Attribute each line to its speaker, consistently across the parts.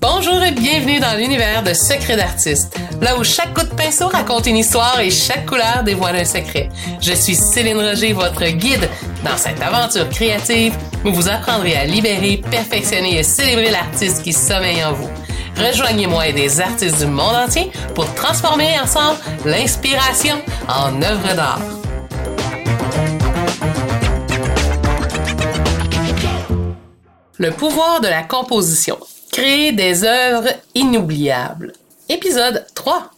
Speaker 1: Bonjour et bienvenue dans l'univers de Secrets d'artistes, là où chaque coup de pinceau raconte une histoire et chaque couleur dévoile un secret. Je suis Céline Roger, votre guide dans cette aventure créative où vous apprendrez à libérer, perfectionner et célébrer l'artiste qui sommeille en vous. Rejoignez-moi et des artistes du monde entier pour transformer ensemble l'inspiration en œuvre d'art. Le pouvoir de la composition. Créer des œuvres inoubliables. Épisode 3.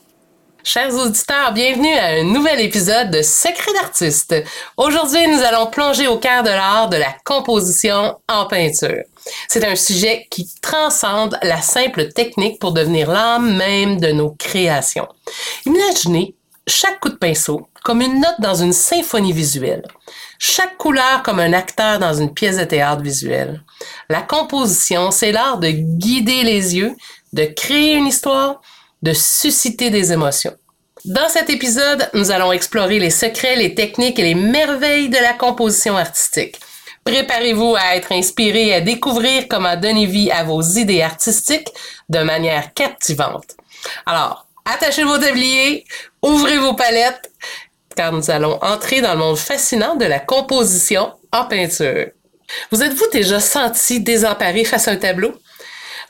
Speaker 1: Chers auditeurs, bienvenue à un nouvel épisode de Secret d'artiste. Aujourd'hui, nous allons plonger au cœur de l'art de la composition en peinture. C'est un sujet qui transcende la simple technique pour devenir l'âme même de nos créations. Imaginez chaque coup de pinceau comme une note dans une symphonie visuelle. Chaque couleur comme un acteur dans une pièce de théâtre visuelle. La composition, c'est l'art de guider les yeux, de créer une histoire, de susciter des émotions. Dans cet épisode, nous allons explorer les secrets, les techniques et les merveilles de la composition artistique. Préparez-vous à être inspiré et à découvrir comment donner vie à vos idées artistiques de manière captivante. Alors, attachez vos tabliers, ouvrez vos palettes, car nous allons entrer dans le monde fascinant de la composition en peinture. Vous êtes-vous déjà senti désemparé face à un tableau?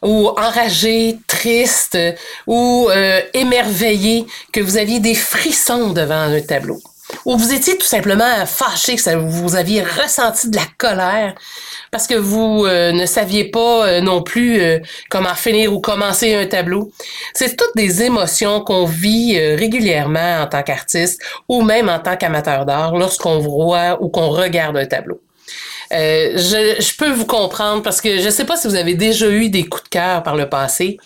Speaker 1: Ou enragé, triste, ou euh, émerveillé, que vous aviez des frissons devant un tableau? Ou vous étiez tout simplement fâché, que vous aviez ressenti de la colère parce que vous euh, ne saviez pas euh, non plus comment finir ou commencer un tableau? C'est toutes des émotions qu'on vit régulièrement en tant qu'artiste ou même en tant qu'amateur d'art lorsqu'on voit ou qu'on regarde un tableau. Euh, je, peux vous comprendre parce que je ne sais pas si vous avez déjà eu des coups de cœur par le passé.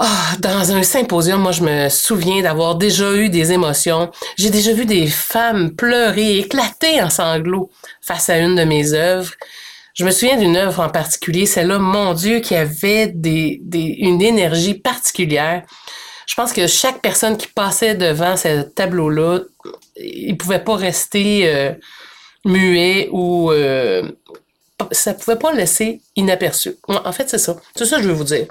Speaker 1: Oh, dans un symposium, moi, je me souviens d'avoir déjà eu des émotions. J'ai déjà vu des femmes pleurer, éclater en sanglots face à une de mes œuvres. Je me souviens d'une œuvre en particulier, celle-là, mon Dieu, qui avait des, une énergie particulière. Je pense que chaque personne qui passait devant ce tableau-là, il pouvait pas rester euh, muet ou euh, ça pouvait pas laisser inaperçu. En fait, c'est ça. C'est ça que je veux vous dire.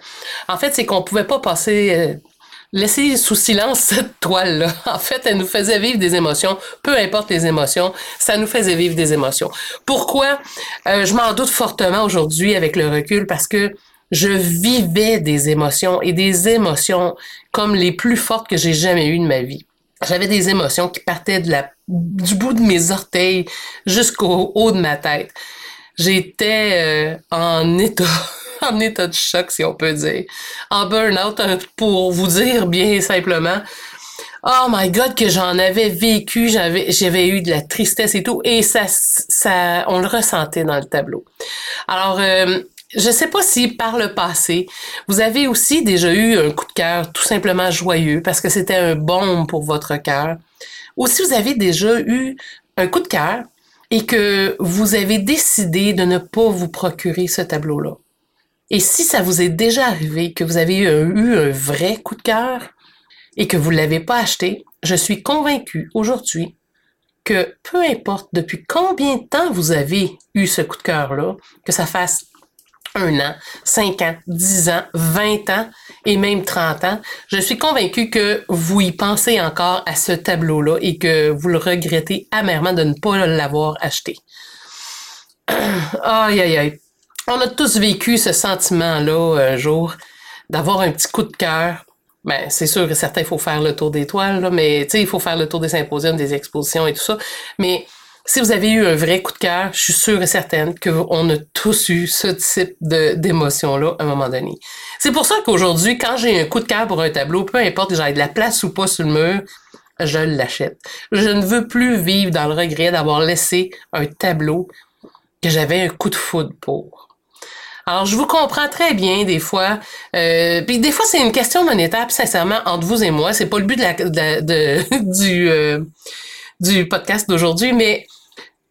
Speaker 1: En fait, c'est qu'on pouvait pas passer euh, laisser sous silence cette toile-là. En fait, elle nous faisait vivre des émotions. Peu importe les émotions, ça nous faisait vivre des émotions. Pourquoi? Euh, je m'en doute fortement aujourd'hui avec le recul parce que je vivais des émotions et des émotions comme les plus fortes que j'ai jamais eues de ma vie. J'avais des émotions qui partaient de la, du bout de mes orteils jusqu'au haut de ma tête. J'étais euh, en état en état de choc, si on peut dire. En burn-out, pour vous dire bien simplement. Oh my God, que j'en avais vécu, j'avais, j'avais eu de la tristesse et tout, et ça, ça, on le ressentait dans le tableau. Alors, euh, je ne sais pas si par le passé, vous avez aussi déjà eu un coup de cœur tout simplement joyeux parce que c'était un baume pour votre cœur. Ou si vous avez déjà eu un coup de cœur et que vous avez décidé de ne pas vous procurer ce tableau-là. Et si ça vous est déjà arrivé que vous avez eu un, vrai coup de cœur et que vous ne l'avez pas acheté, je suis convaincue aujourd'hui que peu importe depuis combien de temps vous avez eu ce coup de cœur-là, que ça fasse un an, cinq ans, dix ans, vingt ans et même trente ans, je suis convaincue que vous y pensez encore à ce tableau-là et que vous le regrettez amèrement de ne pas l'avoir acheté. aïe, aïe, aïe. On a tous vécu ce sentiment-là un jour, d'avoir un petit coup de cœur. Ben, c'est sûr que certains, il faut faire le tour des toiles, mais tu sais, il faut faire le tour des symposiums, des expositions et tout ça. Mais si vous avez eu un vrai coup de cœur, je suis sûre et certaine qu'on a tous eu ce type d'émotion-là à un moment donné. C'est pour ça qu'aujourd'hui, quand j'ai un coup de cœur pour un tableau, peu importe que j'aille de la place ou pas sur le mur, je l'achète. Je ne veux plus vivre dans le regret d'avoir laissé un tableau que j'avais un coup de foudre pour. Alors, je vous comprends très bien des fois. Euh, puis des fois, c'est une question monétaire, puis sincèrement, entre vous et moi, c'est pas le but de la, de, du, euh, du podcast d'aujourd'hui, mais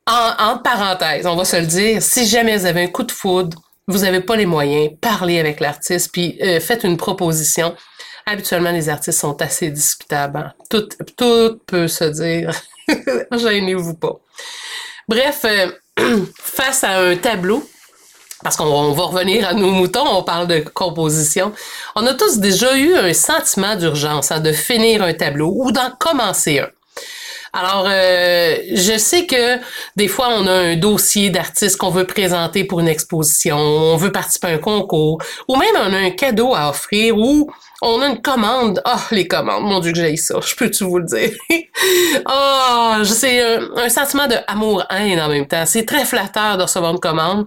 Speaker 1: en, en parenthèse, on va se le dire, si jamais vous avez un coup de foudre, vous n'avez pas les moyens, parlez avec l'artiste, puis euh, faites une proposition. Habituellement, les artistes sont assez discutables. Hein. Tout, tout peut se dire. Gênez-vous pas. Bref, euh, face à un tableau, parce qu'on va revenir à nos moutons, on parle de composition. On a tous déjà eu un sentiment d'urgence hein, de finir un tableau ou d'en commencer un. Alors, euh, je sais que des fois, on a un dossier d'artiste qu'on veut présenter pour une exposition, on veut participer à un concours, ou même on a un cadeau à offrir, ou on a une commande. Ah, oh, les commandes, mon Dieu que j'ai ça, je peux-tu vous le dire? Ah, c'est un, un, sentiment de amour-haine en même temps. C'est très flatteur de recevoir une commande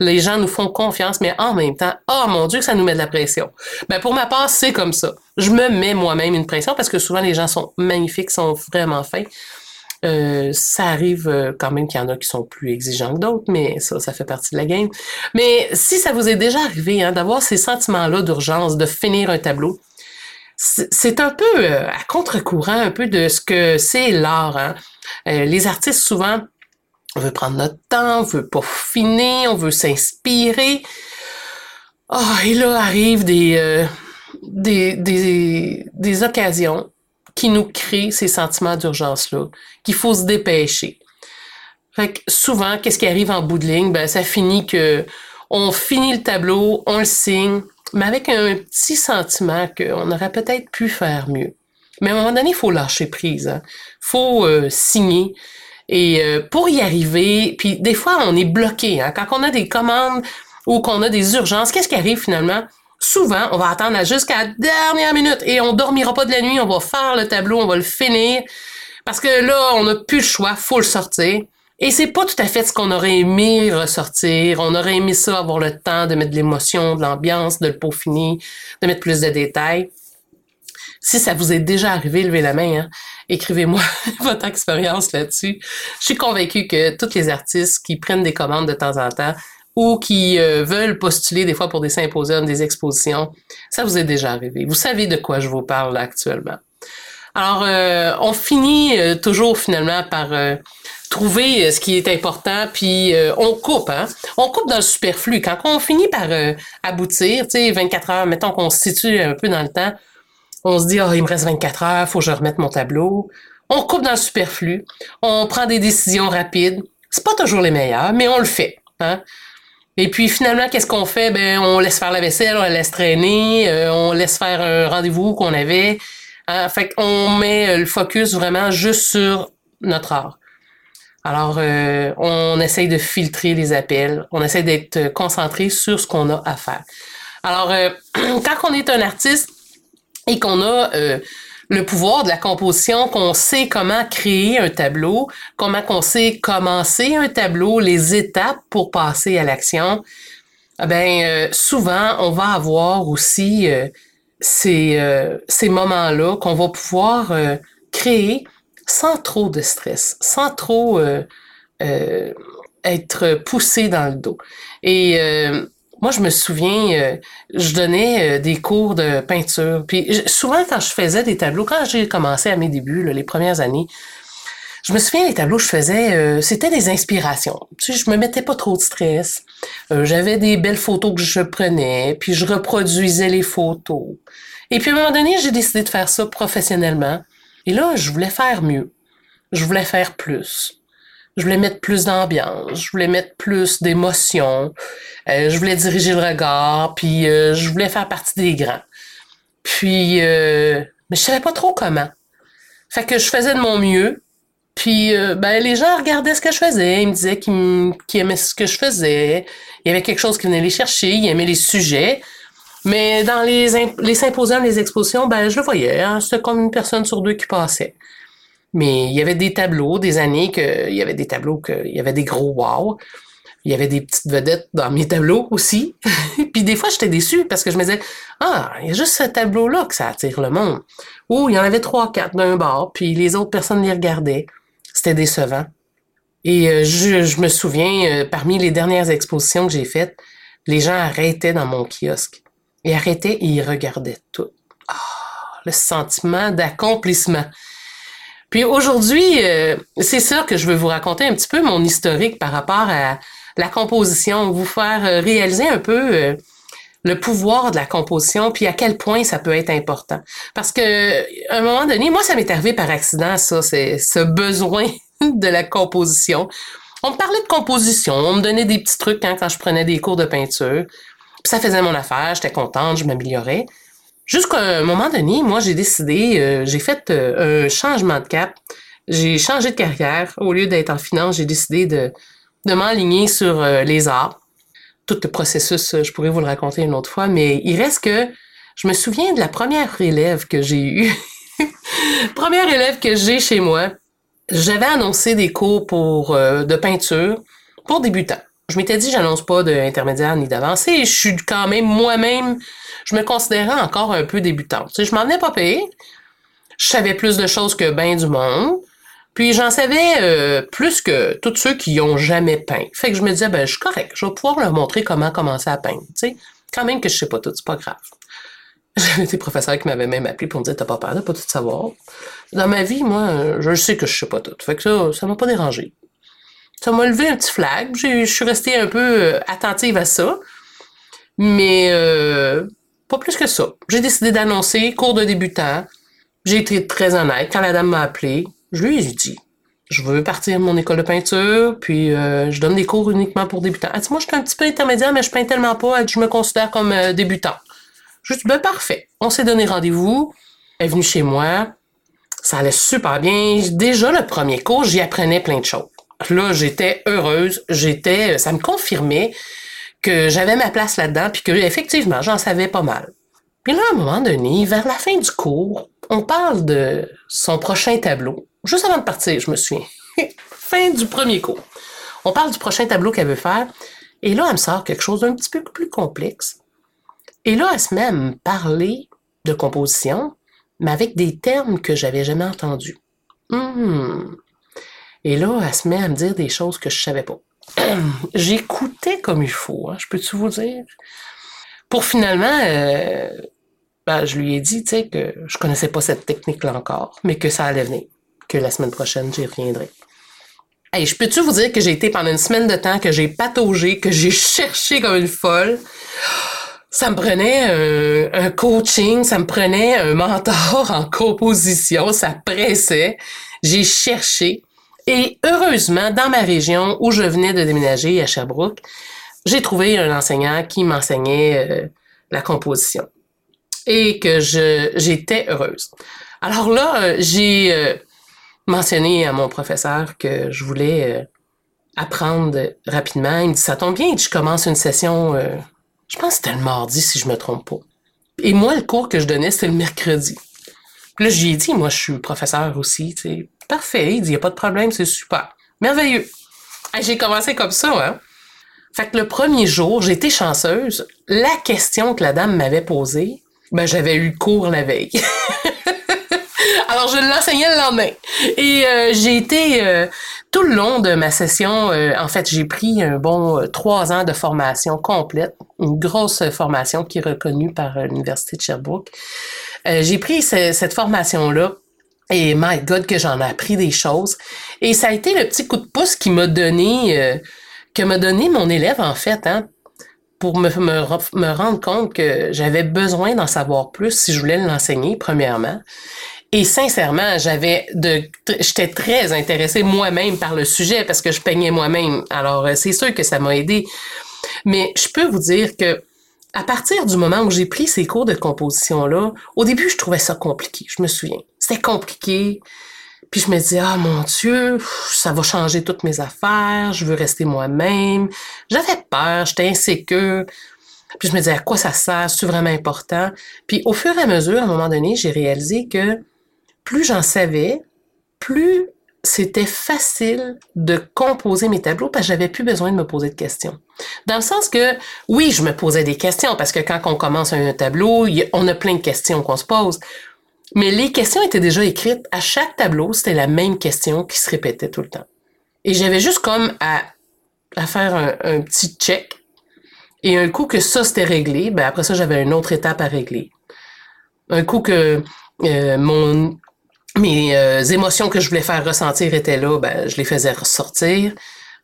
Speaker 1: les gens nous font confiance, mais en même temps, oh mon Dieu, ça nous met de la pression. Ben, pour ma part, c'est comme ça. Je me mets moi-même une pression parce que souvent les gens sont magnifiques, sont vraiment fins. Euh, ça arrive euh, quand même qu'il y en a qui sont plus exigeants que d'autres, mais ça, ça fait partie de la game. Mais si ça vous est déjà arrivé hein, d'avoir ces sentiments-là d'urgence, de finir un tableau, c'est un peu euh, à contre-courant un peu de ce que c'est l'art. Hein. les artistes souvent on veut prendre notre temps, on veut peaufiner, on veut s'inspirer. Oh, et là arrivent des, euh, des, des, des, occasions qui nous créent ces sentiments d'urgence-là, qu'il faut se dépêcher. Fait que souvent, qu'est-ce qui arrive en bout de ligne? Ben, ça finit que on finit le tableau, on le signe, mais avec un petit sentiment qu'on aurait peut-être pu faire mieux. Mais à un moment donné, il faut lâcher prise. Il hein. faut euh, signer. Et euh, pour y arriver, puis des fois, on est bloqué. Hein? Quand on a des commandes ou qu'on a des urgences, qu'est-ce qui arrive finalement? Souvent, on va attendre jusqu'à la dernière minute et on dormira pas de la nuit, on va faire le tableau, on va le finir. Parce que là, on n'a plus le choix, faut le sortir. Et c'est pas tout à fait ce qu'on aurait aimé ressortir. On aurait aimé ça, avoir le temps de mettre de l'émotion, de l'ambiance, de le peaufiner, de mettre plus de détails. Si ça vous est déjà arrivé, levez la main. Hein? Écrivez-moi votre expérience là-dessus. Je suis convaincue que tous les artistes qui prennent des commandes de temps en temps ou qui euh, veulent postuler des fois pour des symposiums, des expositions, ça vous est déjà arrivé. Vous savez de quoi je vous parle actuellement. Alors, euh, on finit euh, toujours finalement par trouver ce qui est important, puis on coupe, hein? On coupe dans le superflu. Quand on finit par aboutir, tu sais, 24 heures, mettons qu'on se situe un peu dans le temps, on se dit, oh, il me reste 24 heures, faut que je remette mon tableau. On coupe dans le superflu. On prend des décisions rapides. C'est pas toujours les meilleures, mais on le fait. Hein? Et puis finalement, qu'est-ce qu'on fait? Ben, on laisse faire la vaisselle, on la laisse traîner, euh, on laisse faire un rendez-vous qu'on avait. Hein? Fait qu'on met le focus vraiment juste sur notre art. Alors, euh, on essaye de filtrer les appels, on essaie d'être concentré sur ce qu'on a à faire. Alors, euh, quand on est un artiste, et qu'on a euh, le pouvoir de la composition, qu'on sait comment créer un tableau, comment qu'on sait commencer un tableau, les étapes pour passer à l'action, eh ben euh, souvent on va avoir aussi euh, ces, ces moments-là qu'on va pouvoir créer sans trop de stress, sans trop être poussé dans le dos. Et moi, je me souviens, euh, je donnais euh, des cours de peinture. Puis souvent, quand je faisais des tableaux, quand j'ai commencé à mes débuts, les premières années, je me souviens, les tableaux que je faisais, euh, c'était des inspirations. Tu sais, je me mettais pas trop de stress. J'avais des belles photos que je prenais, puis je reproduisais les photos. Et puis à un moment donné, j'ai décidé de faire ça professionnellement. Et là, je voulais faire mieux. Je voulais faire plus je voulais mettre plus d'ambiance, je voulais mettre plus d'émotion, euh, je voulais diriger le regard, puis euh, je voulais faire partie des grands. Puis, euh, mais je savais pas trop comment. Fait que je faisais de mon mieux. Puis, ben, les gens regardaient ce que je faisais. Ils me disaient qu'ils, aimaient ce que je faisais. Il y avait quelque chose qui venait les chercher. Ils aimaient les sujets. Mais dans les, les symposiums, les expositions, ben, je le voyais. Hein, c'était comme une personne sur deux qui passait. Mais il y avait des tableaux, des années que il y avait des tableaux que il y avait des gros wow. Il y avait des petites vedettes dans mes tableaux aussi. puis des fois, j'étais déçue parce que je me disais, ah, il y a juste ce tableau-là que ça attire le monde. Ou il y en avait trois, quatre d'un bar, puis les autres personnes les regardaient. C'était décevant. Et euh, je, me souviens, euh, parmi les dernières expositions que j'ai faites, les gens arrêtaient dans mon kiosque. Ils arrêtaient et ils regardaient tout. Ah, le sentiment d'accomplissement. Puis aujourd'hui, euh, c'est ça que je veux vous raconter un petit peu mon historique par rapport à la composition, vous faire euh, réaliser un peu euh, le pouvoir de la composition, puis à quel point ça peut être important. Parce que à un moment donné, moi, ça m'est arrivé par accident, ça, c'est ce besoin de la composition. On me parlait de composition, on me donnait des petits trucs hein, quand je prenais des cours de peinture. Puis ça faisait mon affaire, j'étais contente, je m'améliorais. Jusqu'à un moment donné, moi, j'ai décidé, euh, j'ai fait euh, un changement de cap. J'ai changé de carrière. Au lieu d'être en finance, j'ai décidé de, de m'aligner sur euh, les arts. Tout le processus, je pourrais vous le raconter une autre fois, mais il reste que je me souviens de la première élève que j'ai eue. première élève que j'ai chez moi. J'avais annoncé des cours pour de peinture pour débutants. Je m'étais dit, j'annonce pas d'intermédiaire ni d'avancée. Je suis quand même moi-même je me considérais encore un peu débutante. Tu sais, je m'en venais pas payer. Je savais plus de choses que bien du monde. Puis j'en savais euh, plus que tous ceux qui ont jamais peint. Fait que je me disais, ben, je suis correct. Je vais pouvoir leur montrer comment commencer à peindre. Tu sais, quand même que je sais pas tout, c'est pas grave. J'avais des professeurs qui m'avaient même appelé pour me dire, t'as pas peur de pas tout savoir. Dans ma vie, moi, je sais que je sais pas tout. Fait que ça, ça m'a pas dérangé. Ça m'a levé un petit flag. Je suis restée un peu euh, attentive à ça. Mais euh, pas plus que ça. J'ai décidé d'annoncer cours de débutant. J'ai été très honnête. Quand la dame m'a appelé, je lui ai dit je veux partir de mon école de peinture, puis euh, je donne des cours uniquement pour débutants. Elle dit, moi, je suis un petit peu intermédiaire, mais je peins tellement pas. Elle dit, je me considère comme euh, débutant. Je lui ai dit, ben parfait. On s'est donné rendez-vous. Elle est venue chez moi. Ça allait super bien. Déjà, le premier cours, j'y apprenais plein de choses. Là, j'étais heureuse. J'étais, ça me confirmait que j'avais ma place là-dedans, puis que effectivement, j'en savais pas mal. Puis là, à un moment donné, vers la fin du cours, on parle de son prochain tableau. Juste avant de partir, je me souviens. fin du premier cours. On parle du prochain tableau qu'elle veut faire. Et là, elle me sort quelque chose d'un petit peu plus complexe. Et là, elle se met à me parler de composition, mais avec des termes que j'avais jamais entendus. Hmm. Et là, elle se met à me dire des choses que je savais pas. j'écoutais comme il faut, hein, je peux-tu vous dire? Pour finalement, euh, ben, je lui ai dit, que je connaissais pas cette technique-là encore, mais que ça allait venir, que la semaine prochaine, j'y reviendrai. Hey, je peux-tu vous dire que j'ai été pendant une semaine de temps, que j'ai pataugé, que j'ai cherché comme une folle? Ça me prenait un, coaching, ça me prenait un mentor en composition, ça pressait. J'ai cherché. Et heureusement, dans ma région où je venais de déménager à Sherbrooke, j'ai trouvé un enseignant qui m'enseignait euh, la composition et que j'étais heureuse. Alors là, euh, j'ai euh, mentionné à mon professeur que je voulais apprendre rapidement. Il me dit ça tombe bien, je commence une session. je pense que c'était le mardi si je me trompe pas. Et moi, le cours que je donnais c'était le mercredi. Puis là, j'ai dit, moi, je suis professeur aussi, tu sais. Parfait, il dit, il n'y a pas de problème, c'est super. Merveilleux. j'ai commencé comme ça, hein. Fait que le premier jour, j'étais chanceuse. La question que la dame m'avait posée, ben, j'avais eu cours la veille. Alors, je l'enseignais le lendemain. Et euh, j'ai été euh, tout le long de ma session, euh, en fait, j'ai pris un bon trois ans de formation complète, une grosse formation qui est reconnue par l'Université de Sherbrooke. j'ai pris cette formation-là et my God, que j'en ai appris des choses. Et ça a été le petit coup de pouce qui m'a donné, euh, que m'a donné mon élève, en fait, hein, pour me, me, rendre compte que j'avais besoin d'en savoir plus si je voulais l'enseigner, premièrement. Et sincèrement, j'avais de, j'étais très intéressée moi-même par le sujet parce que je peignais moi-même. Alors, euh, c'est sûr que ça m'a aidé. Mais je peux vous dire que à partir du moment où j'ai pris ces cours de composition-là, au début, je trouvais ça compliqué. Je me souviens. C'était compliqué. Puis je me disais, ah mon Dieu, ça va changer toutes mes affaires, je veux rester moi-même. J'avais peur, j'étais insécure. Puis je me disais, à quoi ça sert? C'est vraiment important? Puis au fur et à mesure, à un moment donné, j'ai réalisé que plus j'en savais, plus c'était facile de composer mes tableaux parce que j'avais plus besoin de me poser de questions. Dans le sens que, oui, je me posais des questions parce que quand on commence un tableau, on a plein de questions qu'on se pose. Mais les questions étaient déjà écrites. À chaque tableau, c'était la même question qui se répétait tout le temps. Et j'avais juste comme à, à faire un, petit check. Et un coup que ça c'était réglé, ben après ça, j'avais une autre étape à régler. Un coup que euh, mon mes euh, émotions que je voulais faire ressentir étaient là, ben, je les faisais ressortir.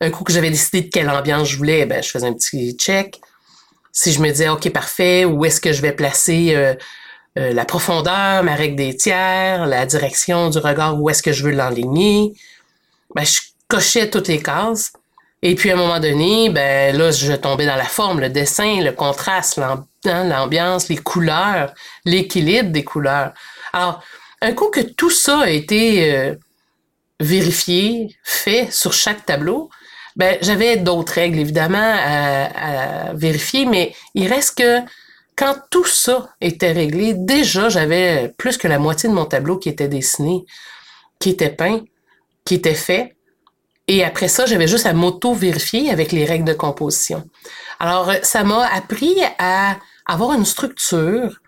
Speaker 1: Un coup que j'avais décidé de quelle ambiance je voulais, ben, je faisais un petit check. Si je me disais, OK, parfait, où est-ce que je vais placer euh, euh, la profondeur, ma règle des tiers, la direction du regard, où est-ce que je veux l'enligner, ben, je cochais toutes les cases. Et puis à un moment donné, ben là, je tombais dans la forme, le dessin, le contraste, hein, l'ambiance, les couleurs, l'équilibre des couleurs. Alors, un coup que tout ça a été euh, vérifié, fait sur chaque tableau, ben j'avais d'autres règles évidemment à, à, vérifier, mais il reste que quand tout ça était réglé, déjà j'avais plus que la moitié de mon tableau qui était dessiné, qui était peint, qui était fait. Et après ça, j'avais juste à m'auto-vérifier avec les règles de composition. Alors, ça m'a appris à avoir une structure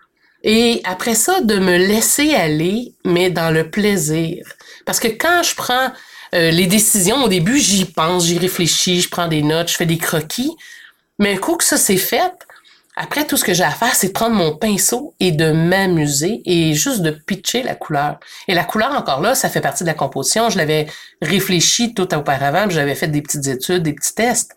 Speaker 1: et après ça, de me laisser aller, mais dans le plaisir. Parce que quand je prends euh, les décisions, au début, j'y pense, j'y réfléchis, je prends des notes, je fais des croquis. Mais un coup que ça s'est fait, après, tout ce que j'ai à faire, c'est prendre mon pinceau et de m'amuser et juste de pitcher la couleur. Et la couleur, encore là, ça fait partie de la composition. Je l'avais réfléchi tout auparavant, j'avais fait des petites études, des petits tests.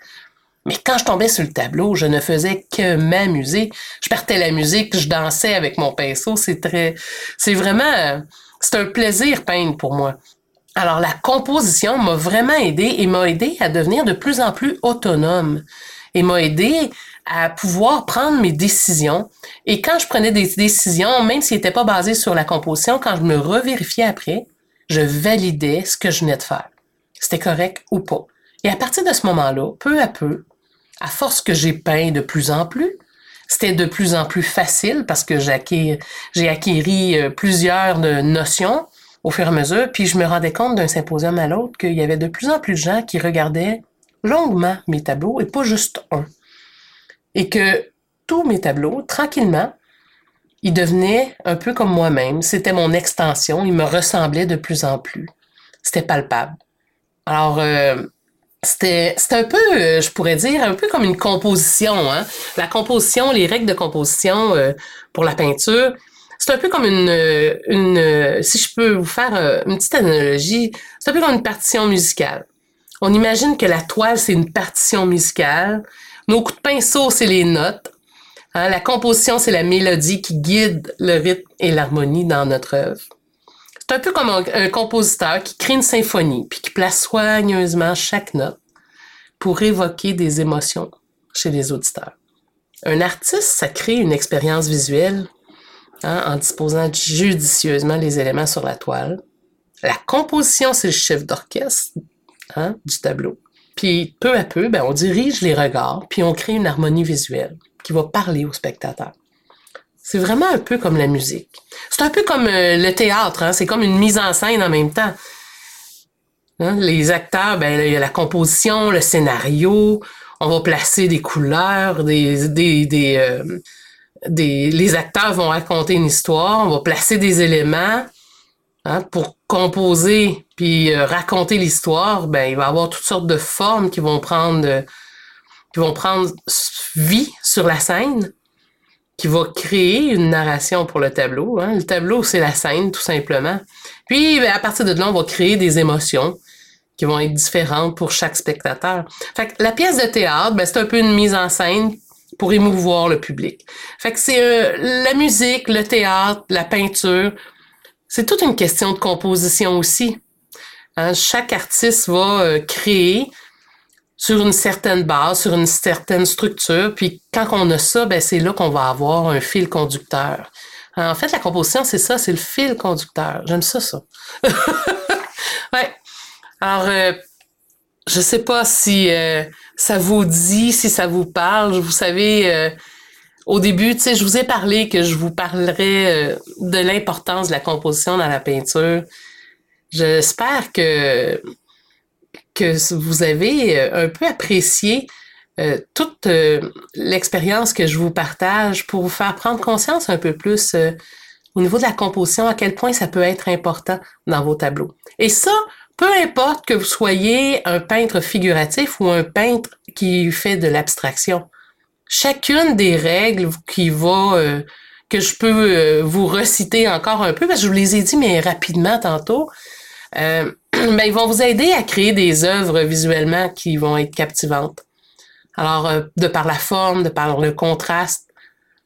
Speaker 1: Mais quand je tombais sur le tableau, je ne faisais que m'amuser. Je partais la musique, je dansais avec mon pinceau. C'est très, c'est vraiment, c'est un plaisir peindre pour moi. Alors, la composition m'a vraiment aidé et m'a aidé à devenir de plus en plus autonome et m'a aidé à pouvoir prendre mes décisions. Et quand je prenais des décisions, même s'ils n'étaient pas basées sur la composition, quand je me revérifiais après, je validais ce que je venais de faire. C'était correct ou pas. Et à partir de ce moment-là, peu à peu, à force que j'ai peint de plus en plus, c'était de plus en plus facile parce que j'ai acquis euh, plusieurs notions au fur et à mesure, puis je me rendais compte d'un symposium à l'autre qu'il y avait de plus en plus de gens qui regardaient longuement mes tableaux et pas juste un et que tous mes tableaux, tranquillement, ils devenaient un peu comme moi-même. C'était mon extension. Ils me ressemblaient de plus en plus. C'était palpable. Alors, euh, c'était, un peu, euh, je pourrais dire, un peu comme une composition. Hein? La composition, les règles de composition euh, pour la peinture, c'est un peu comme une, une, si je peux vous faire une petite analogie, c'est un peu comme une partition musicale. On imagine que la toile, c'est une partition musicale nos coups de pinceau, c'est les notes. Hein, la composition, c'est la mélodie qui guide le rythme et l'harmonie dans notre œuvre. C'est un peu comme un, compositeur qui crée une symphonie, puis qui place soigneusement chaque note pour évoquer des émotions chez les auditeurs. Un artiste, ça crée une expérience visuelle hein, en disposant judicieusement les éléments sur la toile. La composition, c'est le chef d'orchestre hein, du tableau. Puis peu à peu, ben, on dirige les regards, puis on crée une harmonie visuelle qui va parler au spectateur. C'est vraiment un peu comme la musique. C'est un peu comme euh, le théâtre, hein? c'est comme une mise en scène en même temps. Hein? Les acteurs, ben, il y a la composition, le scénario, on va placer des couleurs, des, des, des, euh, des, les acteurs vont raconter une histoire, on va placer des éléments, Hein, pour composer puis euh, raconter l'histoire, ben il va y avoir toutes sortes de formes qui vont prendre euh, qui vont prendre vie sur la scène, qui va créer une narration pour le tableau. Hein. Le tableau, c'est la scène, tout simplement. Puis, ben, à partir de là, on va créer des émotions qui vont être différentes pour chaque spectateur. La pièce de théâtre, ben, c'est un peu une mise en scène pour émouvoir le public. C'est euh, la musique, le théâtre, la peinture, c'est toute une question de composition aussi. Hein, chaque artiste va euh, créer sur une certaine base, sur une certaine structure, puis quand on a ça, ben c'est là qu'on va avoir un fil conducteur. En fait, la composition, c'est ça, c'est le fil conducteur. J'aime ça, ça. ouais. Alors, euh, je sais pas si euh, ça vous dit, si ça vous parle. Vous savez, au début, tu sais, je vous ai parlé que je vous parlerai euh, de l'importance de la composition dans la peinture. J'espère que, que vous avez euh, un peu apprécié euh, toute l'expérience que je vous partage pour vous faire prendre conscience un peu plus au niveau de la composition, à quel point ça peut être important dans vos tableaux. Et ça, peu importe que vous soyez un peintre figuratif ou un peintre qui fait de l'abstraction chacune des règles qui va euh, que je peux euh, vous reciter encore un peu parce que je vous les ai dit mais rapidement tantôt. Euh, ben, ils vont vous aider à créer des œuvres visuellement qui vont être captivantes. Alors, de par la forme, de par le contraste,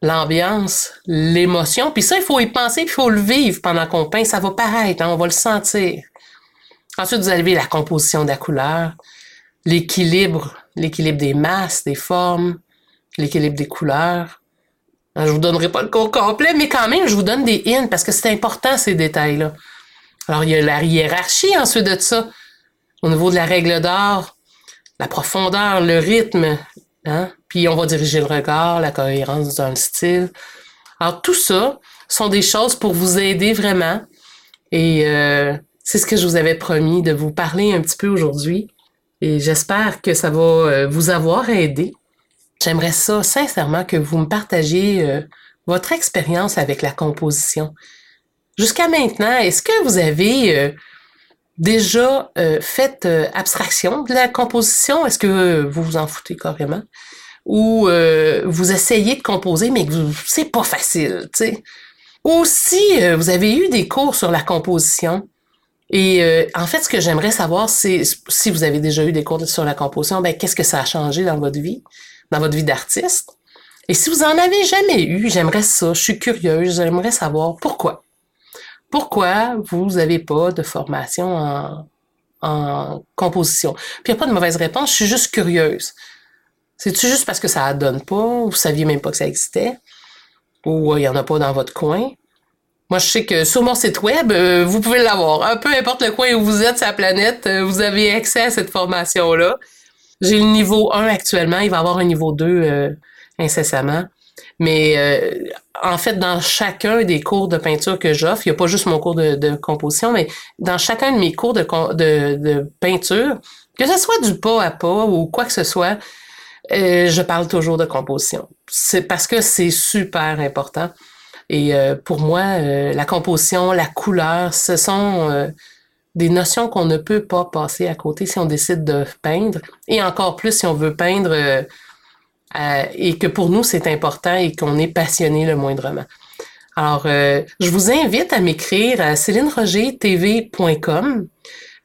Speaker 1: l'ambiance, l'émotion. Puis ça, il faut y penser, puis il faut le vivre pendant qu'on peint. Ça va paraître, hein, on va le sentir. Ensuite, vous avez la composition de la couleur, l'équilibre, l'équilibre des masses, des formes, l'équilibre des couleurs. Je vous donnerai pas le cours complet, mais quand même, je vous donne des hints parce que c'est important ces détails-là. Alors, il y a la hiérarchie ensuite de ça. Au niveau de la règle d'or, la profondeur, le rythme, hein? Puis on va diriger le regard, la cohérence dans le style. Alors, tout ça sont des choses pour vous aider vraiment. Et euh, c'est ce que je vous avais promis de vous parler un petit peu aujourd'hui. Et j'espère que ça va euh, vous avoir aidé. J'aimerais ça sincèrement que vous me partagiez euh, votre expérience avec la composition. Jusqu'à maintenant, est-ce que vous avez euh, déjà fait abstraction de la composition? Est-ce que vous vous en foutez carrément? Ou vous essayez de composer, mais que c'est pas facile, tu sais? Ou si vous avez eu des cours sur la composition, et euh, en fait, ce que j'aimerais savoir, c'est si vous avez déjà eu des cours sur la composition, ben qu'est-ce que ça a changé dans votre vie, dans votre vie d'artiste. Et si vous en avez jamais eu, j'aimerais ça. Je suis curieuse. J'aimerais savoir pourquoi. Pourquoi vous n'avez pas de formation en, composition? Puis il n'y a pas de mauvaise réponse. Je suis juste curieuse. C'est-tu juste parce que ça ne donne pas, ou vous saviez même pas que ça existait, ou il n'y en a pas dans votre coin? Moi, je sais que sur mon site web, euh, vous pouvez l'avoir. peu importe le coin où vous êtes sur la planète, euh, vous avez accès à cette formation-là. J'ai le niveau 1 actuellement. Il va y avoir un niveau 2 euh, incessamment. Mais en fait, dans chacun des cours de peinture que j'offre, il n'y a pas juste mon cours de, composition, mais dans chacun de mes cours de, de, de, peinture, que ce soit du pas à pas ou quoi que ce soit, je parle toujours de composition. C'est parce que c'est super important. Et euh, pour moi, euh, la composition, la couleur, ce sont euh, des notions qu'on ne peut pas passer à côté si on décide de peindre. Et encore plus si on veut peindre et que pour nous, c'est important et qu'on est passionné le moindrement. Alors, je vous invite à m'écrire à célinerogertv.com.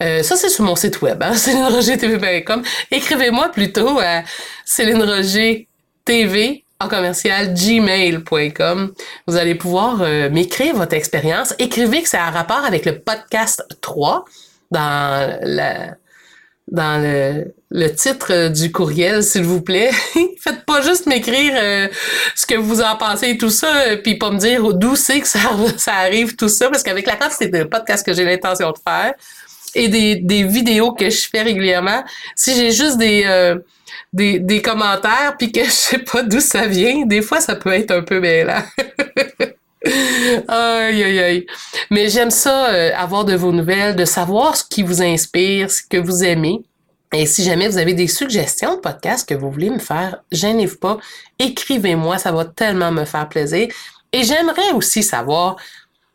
Speaker 1: ça, c'est sur mon site web, hein, célinerogertv.com. Écrivez-moi plutôt à célinerogertv en commercial gmail.com. Vous allez pouvoir euh, m'écrire votre expérience. Écrivez que c'est un rapport avec le podcast 3 dans la dans le, le titre du courriel, s'il vous plaît. Faites pas juste m'écrire euh, ce que vous en pensez et tout ça, euh, puis pas me dire d'où c'est que ça, ça arrive tout ça, parce qu'avec la c'est le podcast que j'ai l'intention de faire et des, des vidéos que je fais régulièrement. Si j'ai juste des des, des commentaires puis que je sais pas d'où ça vient, des fois ça peut être un peu mêlant. aïe aïe aïe. Mais j'aime ça euh, avoir de vos nouvelles, de savoir ce qui vous inspire, ce que vous aimez. Et si jamais vous avez des suggestions de podcasts que vous voulez me faire, gênez-vous pas, écrivez-moi, ça va tellement me faire plaisir. Et j'aimerais aussi savoir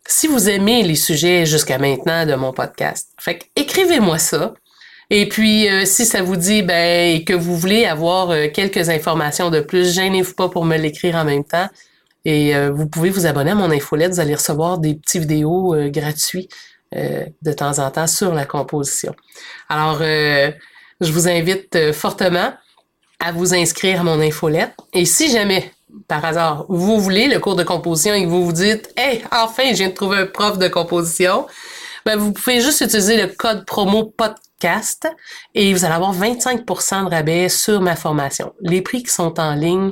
Speaker 1: si vous aimez les sujets jusqu'à maintenant de mon podcast. Fait écrivez-moi ça. Et puis, euh, si ça vous dit ben, que vous voulez avoir euh, quelques informations de plus, gênez-vous pas pour me l'écrire en même temps. Et euh, vous pouvez vous abonner à mon infolette. Vous allez recevoir des petits vidéos gratuits de temps en temps sur la composition. Alors, je vous invite fortement à vous inscrire à mon infolette. Et si jamais, par hasard, vous voulez le cours de composition et que vous vous dites, hey, enfin, je viens de trouver un prof de composition, ben, vous pouvez juste utiliser le code promo podcast et vous allez avoir 25% de rabais sur ma formation. Les prix qui sont en ligne,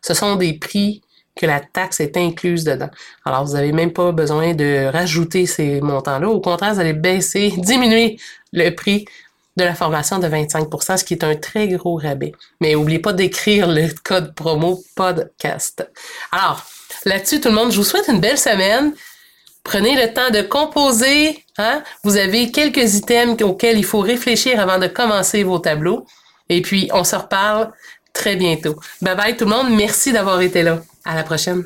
Speaker 1: ce sont des prix que la taxe est incluse dedans. Alors, vous n'avez même pas besoin de rajouter ces montants-là. Au contraire, vous allez baisser, diminuer le prix de la formation de 25% ce qui est un très gros rabais. Mais n'oubliez pas d'écrire le code promo podcast. Alors, là-dessus, tout le monde, je vous souhaite une belle semaine. Prenez le temps de composer. Hein? Vous avez quelques items auxquels il faut réfléchir avant de commencer vos tableaux. Et puis, on se reparle très bientôt. Bye bye tout le monde. Merci d'avoir été là. À la prochaine.